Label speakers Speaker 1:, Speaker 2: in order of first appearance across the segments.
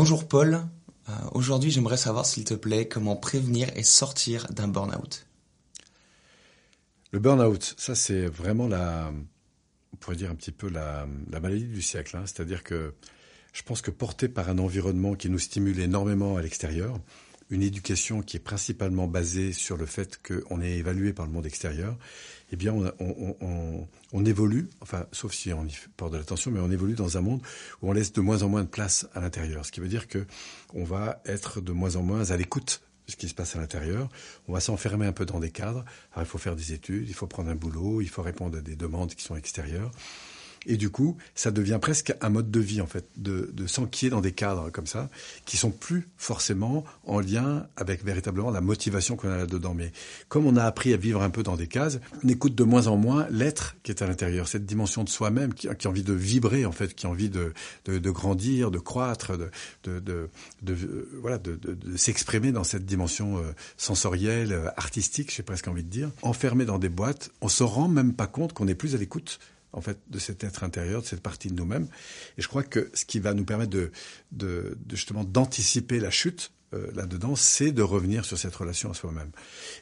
Speaker 1: Bonjour Paul, euh, aujourd'hui j'aimerais savoir s'il te plaît comment prévenir et sortir d'un burn-out.
Speaker 2: Le burn-out, ça c'est vraiment la, on pourrait dire un petit peu la, maladie du siècle. Hein. C'est-à-dire que je pense que porté par un environnement qui nous stimule énormément à l'extérieur, une éducation qui est principalement basée sur le fait qu'on est évalué par le monde extérieur, eh bien, on, évolue, enfin, sauf si on y porte de l'attention, mais on évolue dans un monde où on laisse de moins en moins de place à l'intérieur. Ce qui veut dire que on va être de moins en moins à l'écoute de ce qui se passe à l'intérieur. On va s'enfermer un peu dans des cadres. Alors, il faut faire des études, il faut prendre un boulot, il faut répondre à des demandes qui sont extérieures. Et du coup, ça devient presque un mode de vie, en fait, de, de s'enquiller dans des cadres comme ça, qui sont plus forcément en lien avec véritablement la motivation qu'on a là-dedans. Mais comme on a appris à vivre un peu dans des cases, on écoute de moins en moins l'être qui est à l'intérieur, cette dimension de soi-même qui, a envie de vibrer, en fait, qui a envie de, grandir, de croître, de, de, s'exprimer dans cette dimension euh, sensorielle, euh, artistique, j'ai presque envie de dire. Enfermé dans des boîtes, on se rend même pas compte qu'on est plus à l'écoute en fait, de cet être intérieur, de cette partie de nous-mêmes. Et je crois que ce qui va nous permettre de, de, justement d'anticiper la chute euh, là-dedans, c'est de revenir sur cette relation à soi-même.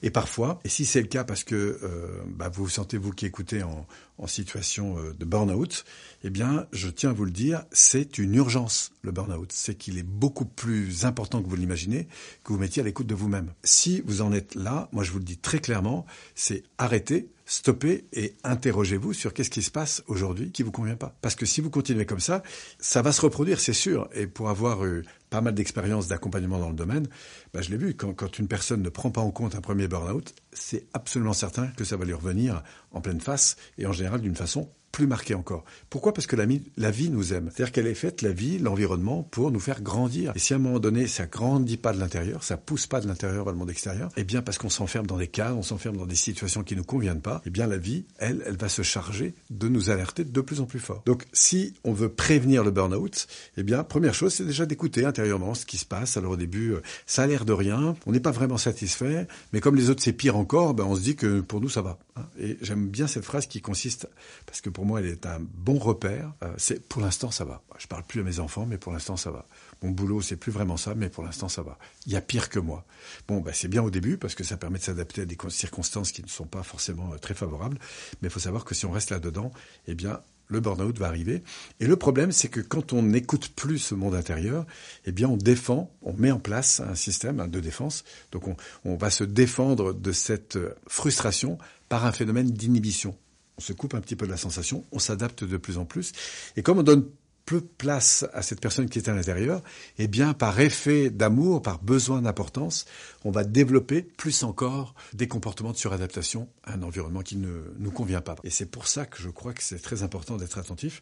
Speaker 2: Et parfois, et si c'est le cas parce que euh, bah, vous vous sentez, vous qui écoutez, en, en situation euh, de burn-out, eh bien, je tiens à vous le dire, c'est une urgence, le burn-out. C'est qu'il est beaucoup plus important que vous l'imaginez, que vous mettiez à l'écoute de vous-même. Si vous en êtes là, moi je vous le dis très clairement, c'est arrêter, stoppez et interrogez-vous sur qu'est-ce qui se passe aujourd'hui qui vous convient pas. Parce que si vous continuez comme ça, ça va se reproduire, c'est sûr. Et pour avoir eu pas mal d'expériences d'accompagnement dans le domaine, bah, je l'ai vu, quand, quand, une personne ne prend pas en compte un premier burn-out, c'est absolument certain que ça va lui revenir en pleine face et en général d'une façon plus marqué encore. Pourquoi? Parce que la, la vie nous aime. C'est-à-dire qu'elle est faite, la vie, l'environnement, pour nous faire grandir. Et si à un moment donné, ça grandit pas de l'intérieur, ça pousse pas de l'intérieur vers le monde extérieur, eh bien parce qu'on s'enferme dans des cas, on s'enferme dans des situations qui nous conviennent pas, eh bien la vie, elle, elle va se charger de nous alerter de plus en plus fort. Donc si on veut prévenir le burn-out, eh bien première chose, c'est déjà d'écouter intérieurement ce qui se passe. Alors au début, euh, ça a l'air de rien, on n'est pas vraiment satisfait, mais comme les autres c'est pire encore, ben on se dit que pour nous ça va. Hein. Et j'aime bien cette phrase qui consiste, parce que pour moi, elle est un bon repère. Euh, c'est pour l'instant, ça va. Je parle plus à mes enfants, mais pour l'instant, ça va. Mon boulot, c'est plus vraiment ça, mais pour l'instant, ça va. Il y a pire que moi. Bon, bah, c'est bien au début parce que ça permet de s'adapter à des circonstances qui ne sont pas forcément euh, très favorables. Mais il faut savoir que si on reste là-dedans, eh bien, le burn-out va arriver. Et le problème, c'est que quand on n'écoute plus ce monde intérieur, eh bien, on défend, on met en place un système hein, de défense. Donc, on, on va se défendre de cette euh, frustration par un phénomène d'inhibition on se coupe un petit peu de la sensation, on s'adapte de plus en plus. Et comme on donne peu place à cette personne qui est à l'intérieur, eh bien, par effet d'amour, par besoin d'importance, on va développer plus encore des comportements de suradaptation à un environnement qui ne nous convient pas. Et c'est pour ça que je crois que c'est très important d'être attentif.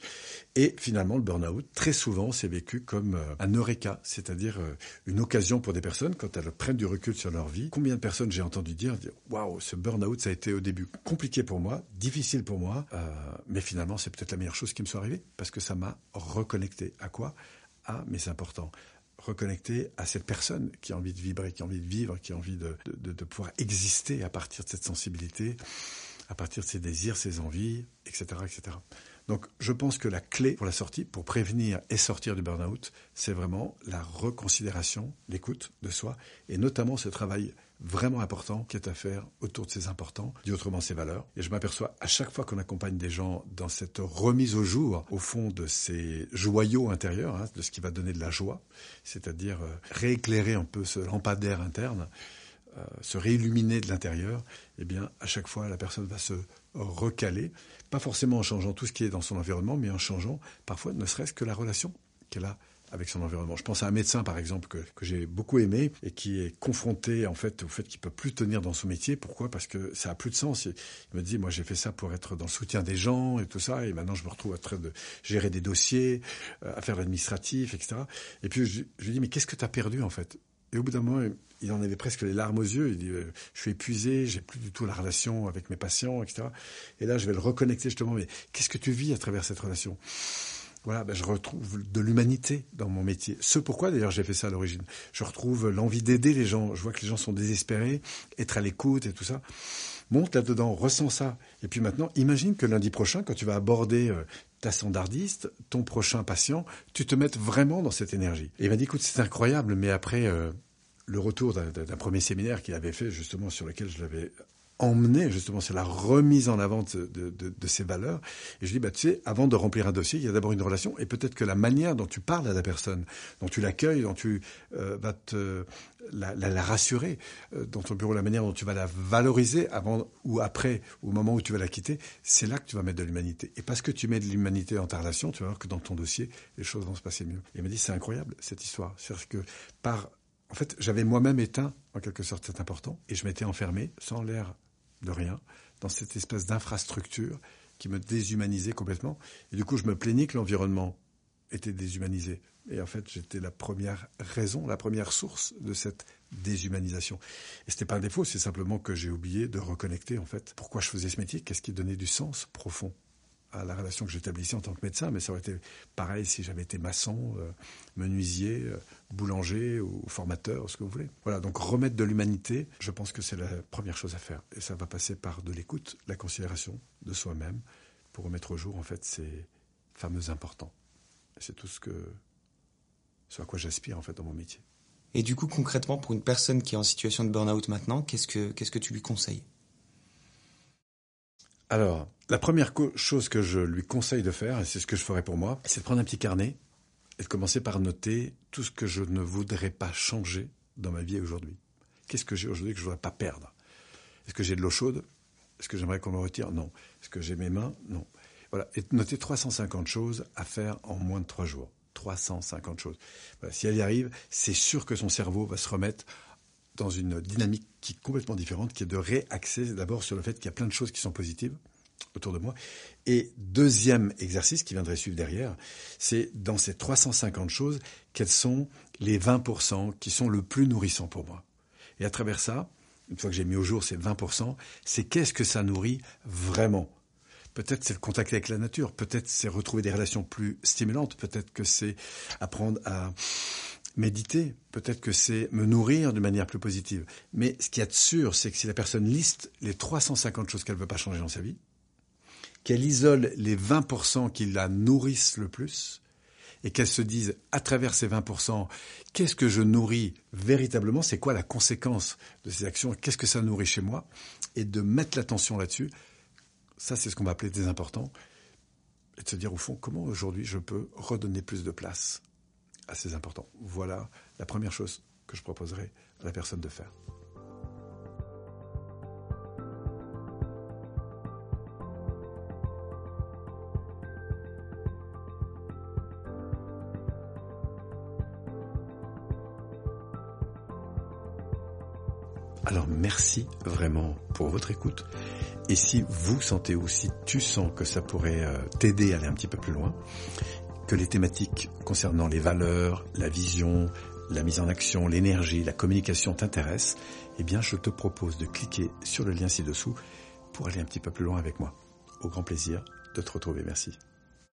Speaker 2: Et finalement, le burn-out, très souvent, c'est vécu comme euh, un eureka, c'est-à-dire euh, une occasion pour des personnes, quand elles prennent du recul sur leur vie. Combien de personnes j'ai entendu dire, waouh, ce burn-out, ça a été au début compliqué pour moi, difficile pour moi, euh, mais finalement, c'est peut-être la meilleure chose qui me soit arrivée, parce que ça m'a reconnecter à quoi? Ah, mais c'est important. Reconnecter à cette personne qui a envie de vibrer, qui a envie de vivre, qui a envie de, de, pouvoir exister à partir de cette sensibilité, à partir de ses désirs, ses envies, etc., etc. Donc, je pense que la clé pour la sortie, pour prévenir et sortir du burn-out, c'est vraiment la reconsidération, l'écoute de soi, et notamment ce travail vraiment important qui est à faire autour de ces importants, dit autrement ces valeurs. Et je m'aperçois à chaque fois qu'on accompagne des gens dans cette remise au jour, au fond de ces joyaux intérieurs, hein, de ce qui va donner de la joie, c'est-à-dire euh, rééclairer un peu ce lampadaire interne, euh, se réilluminer de l'intérieur, eh bien, à chaque fois, la personne va se recaler, pas forcément en changeant tout ce qui est dans son environnement, mais en changeant parfois ne serait-ce que la relation qu'elle a avec son environnement. Je pense à un médecin, par exemple, que, que j'ai beaucoup aimé et qui est confronté, en fait, au fait qu'il peut plus tenir dans son métier. Pourquoi? Parce que ça a plus de sens. Il me dit, moi, j'ai fait ça pour être dans le soutien des gens et tout ça, et maintenant, je me retrouve à train de gérer des dossiers, euh, à faire l'administratif, etc. Et puis, je, je lui dis, mais qu'est-ce que tu as perdu, en fait? Et au bout d'un moment, il en avait presque les larmes aux yeux. Il dit euh, Je suis épuisé, j'ai plus du tout la relation avec mes patients, etc. Et là, je vais le reconnecter justement. Mais qu'est-ce que tu vis à travers cette relation? Voilà, ben je retrouve de l'humanité dans mon métier. Ce pourquoi d'ailleurs j'ai fait ça à l'origine. Je retrouve l'envie d'aider les gens. Je vois que les gens sont désespérés, être à l'écoute et tout ça. monte là-dedans, ressens ça. Et puis maintenant, imagine que lundi prochain, quand tu vas aborder euh, ta standardiste, ton prochain patient, tu te mettes vraiment dans cette énergie. Et il m'a dit, écoute, c'est incroyable, mais après euh, le retour d'un premier séminaire qu'il avait fait, justement, sur lequel je l'avais emmené justement sur la remise en avant de, de, ces valeurs. Et je dis, bah, tu sais, avant de remplir un dossier, il y a d'abord une relation, et peut-être que la manière dont tu parles à la personne, dont tu l'accueilles, dont tu euh, vas te la, rassurer euh, dans ton bureau, la manière dont tu vas la valoriser avant ou après, au moment où tu vas la quitter, c'est là que tu vas mettre de l'humanité. Et parce que tu mets de l'humanité dans ta relation, tu vas voir que dans ton dossier, les choses vont se passer mieux. Il m'a dit, c'est incroyable cette histoire. C'est-à-dire que par en fait, j'avais moi-même éteint, en quelque sorte, c'est important, et je m'étais enfermé, sans l'air de rien, dans cette espèce d'infrastructure qui me déshumanisait complètement. Et du coup, je me plaignais que l'environnement était déshumanisé. Et en fait, j'étais la première raison, la première source de cette déshumanisation. Et c'était pas un défaut, c'est simplement que j'ai oublié de reconnecter, en fait, pourquoi je faisais ce métier, qu'est-ce qui donnait du sens profond à la relation que j'établissais en tant que médecin, mais ça aurait été pareil si j'avais été maçon, euh, menuisier, euh, boulanger ou formateur, ce que vous voulez. Voilà, donc remettre de l'humanité, je pense que c'est la première chose à faire. Et ça va passer par de l'écoute, la considération de soi-même, pour remettre au jour, en fait, ces fameux importants. C'est tout ce que, ce à quoi j'aspire, en fait, dans mon métier.
Speaker 1: Et du coup, concrètement, pour une personne qui est en situation de burn-out maintenant, qu'est-ce que, qu'est-ce que tu lui conseilles?
Speaker 2: Alors, la première chose que je lui conseille de faire, et c'est ce que je ferai pour moi, c'est de prendre un petit carnet et de commencer par noter tout ce que je ne voudrais pas changer dans ma vie aujourd'hui. Qu'est-ce que j'ai aujourd'hui que je ne voudrais pas perdre? Est-ce que j'ai de l'eau chaude? Est-ce que j'aimerais qu'on me retire? Non. Est-ce que j'ai mes mains? Non. Voilà. Et noter 350 choses à faire en moins de 3 jours. 350 choses. Si elle y arrive, c'est sûr que son cerveau va se remettre dans une dynamique qui est complètement différente, qui est de réaxer d'abord sur le fait qu'il y a plein de choses qui sont positives autour de moi. Et deuxième exercice qui viendrait suivre derrière, c'est dans ces 350 choses, quels sont les 20% qui sont le plus nourrissants pour moi. Et à travers ça, une fois que j'ai mis au jour ces 20%, c'est qu'est-ce que ça nourrit vraiment Peut-être c'est le contact avec la nature, peut-être c'est retrouver des relations plus stimulantes, peut-être que c'est apprendre à méditer, peut-être que c'est me nourrir de manière plus positive. Mais ce qu'il y a de sûr, c'est que si la personne liste les 350 choses qu'elle ne veut pas changer dans sa vie, qu'elle isole les 20% qui la nourrissent le plus, et qu'elle se dise à travers ces 20%, qu'est-ce que je nourris véritablement, c'est quoi la conséquence de ces actions, qu'est-ce que ça nourrit chez moi, et de mettre l'attention là-dessus, ça c'est ce qu'on va appeler des importants, et de se dire au fond comment aujourd'hui je peux redonner plus de place assez important. Voilà la première chose que je proposerai à la personne de faire. Alors merci vraiment pour votre écoute. Et si vous sentez ou si tu sens que ça pourrait euh, t'aider à aller un petit peu plus loin, que les thématiques concernant les valeurs, la vision, la mise en action, l'énergie, la communication t'intéressent, eh bien je te propose de cliquer sur le lien ci-dessous pour aller un petit peu plus loin avec moi. Au grand plaisir de te retrouver. Merci.